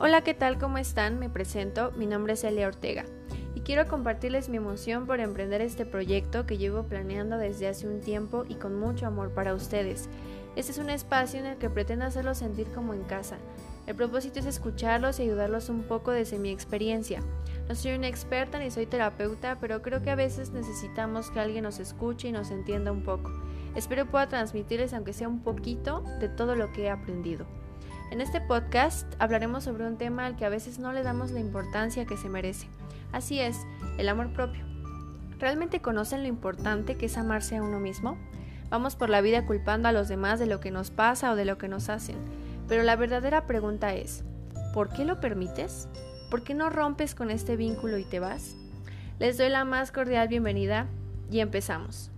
Hola, ¿qué tal? ¿Cómo están? Me presento, mi nombre es Elia Ortega y quiero compartirles mi emoción por emprender este proyecto que llevo planeando desde hace un tiempo y con mucho amor para ustedes. Este es un espacio en el que pretendo hacerlos sentir como en casa. El propósito es escucharlos y ayudarlos un poco desde mi experiencia. No soy una experta ni soy terapeuta, pero creo que a veces necesitamos que alguien nos escuche y nos entienda un poco. Espero pueda transmitirles, aunque sea un poquito, de todo lo que he aprendido. En este podcast hablaremos sobre un tema al que a veces no le damos la importancia que se merece. Así es, el amor propio. ¿Realmente conocen lo importante que es amarse a uno mismo? Vamos por la vida culpando a los demás de lo que nos pasa o de lo que nos hacen. Pero la verdadera pregunta es, ¿por qué lo permites? ¿Por qué no rompes con este vínculo y te vas? Les doy la más cordial bienvenida y empezamos.